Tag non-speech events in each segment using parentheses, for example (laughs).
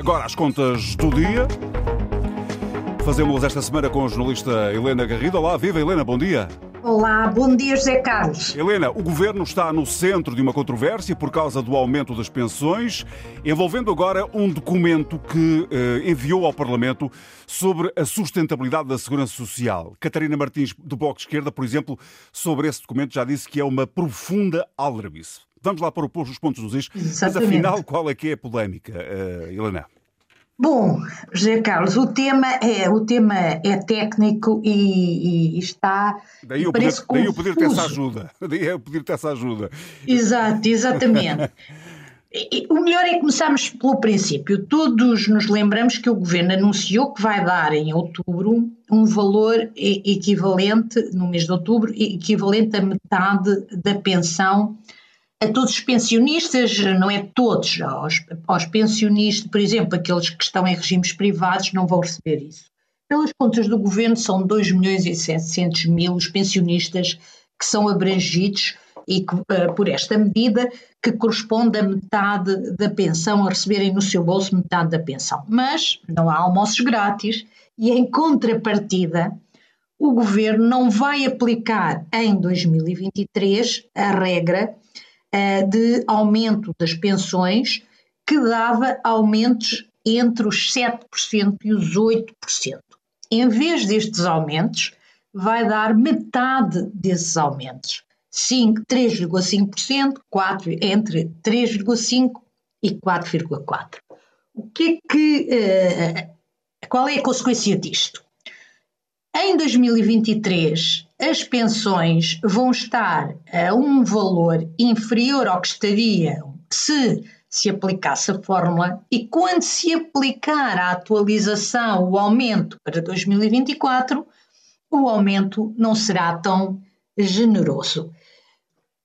Agora as contas do dia. Fazemos esta semana com a jornalista Helena Garrido. Olá, viva Helena, bom dia. Olá, bom dia, José Carlos. Helena, o governo está no centro de uma controvérsia por causa do aumento das pensões, envolvendo agora um documento que eh, enviou ao Parlamento sobre a sustentabilidade da segurança social. Catarina Martins, do Bloco de Esquerda, por exemplo, sobre esse documento já disse que é uma profunda aldrabice. Vamos lá para os pontos dos is, mas afinal qual é que é a polémica, uh, Helena? Bom, José Carlos, o tema é, o tema é técnico e, e está. Daí eu, poder, (laughs) daí eu pedir-te essa ajuda. Daí eu pedir-te essa ajuda. Exato, exatamente. (laughs) o melhor é começarmos pelo princípio. Todos nos lembramos que o governo anunciou que vai dar em outubro um valor equivalente, no mês de outubro, equivalente a metade da pensão a todos os pensionistas, não é todos, aos, aos pensionistas, por exemplo, aqueles que estão em regimes privados não vão receber isso. Pelas contas do governo, são 2 milhões e 700 mil os pensionistas que são abrangidos e que, uh, por esta medida, que corresponde a metade da pensão, a receberem no seu bolso metade da pensão. Mas não há almoços grátis e, em contrapartida, o governo não vai aplicar em 2023 a regra de aumento das pensões que dava aumentos entre os 7% e os 8%. Em vez destes aumentos, vai dar metade desses aumentos. 3,5%, entre 3,5% e 4,4%. O que é que. Uh, qual é a consequência disto? Em 2023, as pensões vão estar a um valor inferior ao que estariam se se aplicasse a fórmula e quando se aplicar a atualização, o aumento para 2024, o aumento não será tão generoso.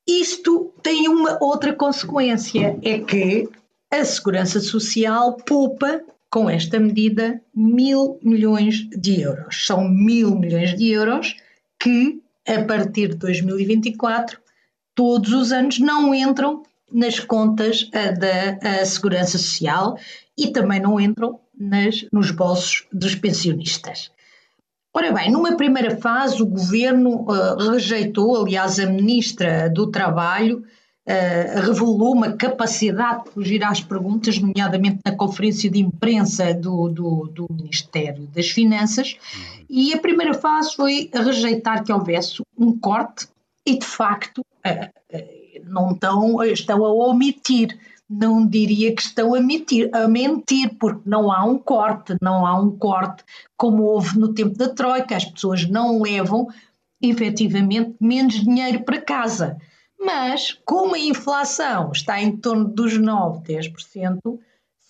Isto tem uma outra consequência, é que a Segurança Social poupa com esta medida mil milhões de euros. São mil milhões de euros que, a partir de 2024, todos os anos não entram nas contas uh, da Segurança Social e também não entram nas, nos bolsos dos pensionistas. Ora bem, numa primeira fase, o governo uh, rejeitou, aliás, a ministra do Trabalho uh, revelou uma capacidade de fugir às perguntas, nomeadamente na conferência de imprensa do, do, do Ministério das Finanças, e a primeira fase foi rejeitar que houvesse um corte e, de facto, uh, não estão, estão a omitir não diria que estão a mentir, a mentir, porque não há um corte, não há um corte como houve no tempo da Troika, as pessoas não levam efetivamente menos dinheiro para casa. Mas, como a inflação está em torno dos 9, 10%,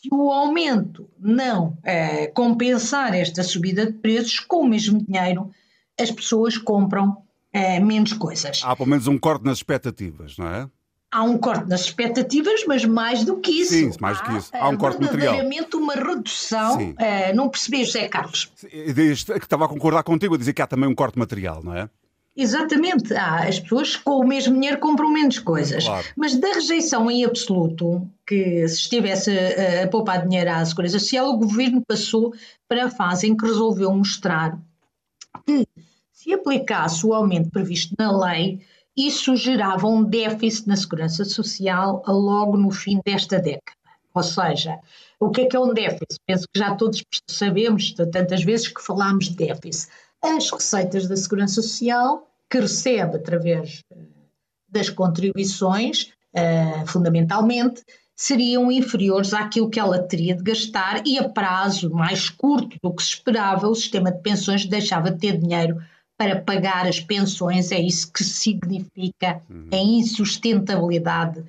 se o aumento não é, compensar esta subida de preços, com o mesmo dinheiro, as pessoas compram é, menos coisas. Há pelo menos um corte nas expectativas, não é? Há um corte nas expectativas, mas mais do que isso. Sim, mais do que isso. Há um corte material. uma redução. Uh, não percebi, José Carlos? Que estava a concordar contigo a dizer que há também um corte material, não é? Exatamente. Ah, as pessoas com o mesmo dinheiro compram menos coisas. Claro. Mas da rejeição em absoluto, que se estivesse a, a poupar dinheiro à Segurança Social, o governo passou para a fase em que resolveu mostrar que se aplicasse o aumento previsto na lei, isso gerava um déficit na Segurança Social logo no fim desta década. Ou seja, o que é que é um déficit? Penso que já todos sabemos, tantas vezes que falámos de déficit as receitas da Segurança Social, que recebe através eh, das contribuições, uh, fundamentalmente, seriam inferiores àquilo que ela teria de gastar e a prazo mais curto do que se esperava, o sistema de pensões deixava de ter dinheiro para pagar as pensões, é isso que significa uhum. a insustentabilidade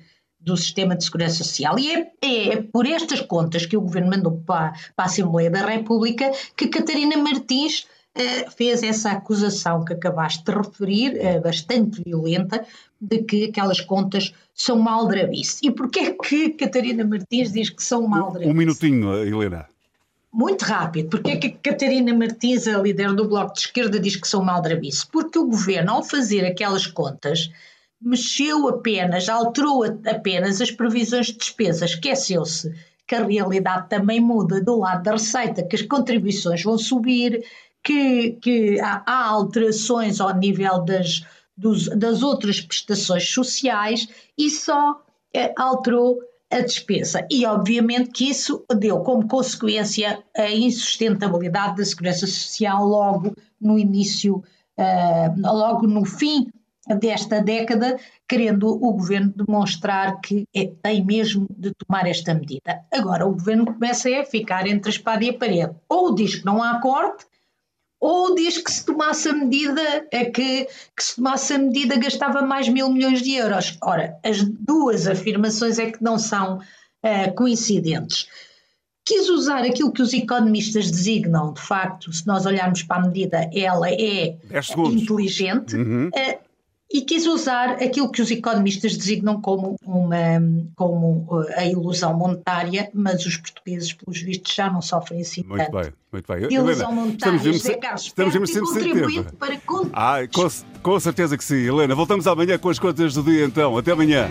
do sistema de segurança social. E é, é, por estas contas que o Governo mandou para, para a Assembleia da República que Catarina Martins eh, fez essa acusação que acabaste de referir, eh, bastante violenta, de que aquelas contas são maldrabice. E porquê é que Catarina Martins diz que são maldrabice? Um minutinho, Helena. Muito rápido. Porquê é que Catarina Martins, a líder do Bloco de Esquerda, diz que são maldrabice? Porque o governo, ao fazer aquelas contas, mexeu apenas, alterou apenas as previsões de despesa, esqueceu-se que a realidade também muda do lado da receita, que as contribuições vão subir, que, que há, há alterações ao nível das, dos, das outras prestações sociais e só eh, alterou a despesa. E, obviamente, que isso deu como consequência a insustentabilidade da segurança social logo no início, uh, logo no fim desta década, querendo o governo demonstrar que é, tem mesmo de tomar esta medida. Agora, o governo começa a ficar entre a espada e a parede. Ou diz que não há corte, ou diz que se tomasse a medida, é que, que se tomasse a medida gastava mais mil milhões de euros. Ora, as duas afirmações é que não são uh, coincidentes. Quis usar aquilo que os economistas designam, de facto, se nós olharmos para a medida, ela é inteligente, uhum. E quis usar aquilo que os economistas designam como, uma, como uh, a ilusão monetária, mas os portugueses, pelos vistos, já não sofrem assim muito tanto. Bem, muito bem. Ilusão Helena, monetária, estamos José Carlos estamos sempre contribuinte para... Ah, com, com certeza que sim. Helena, voltamos amanhã com as contas do dia então. Até amanhã.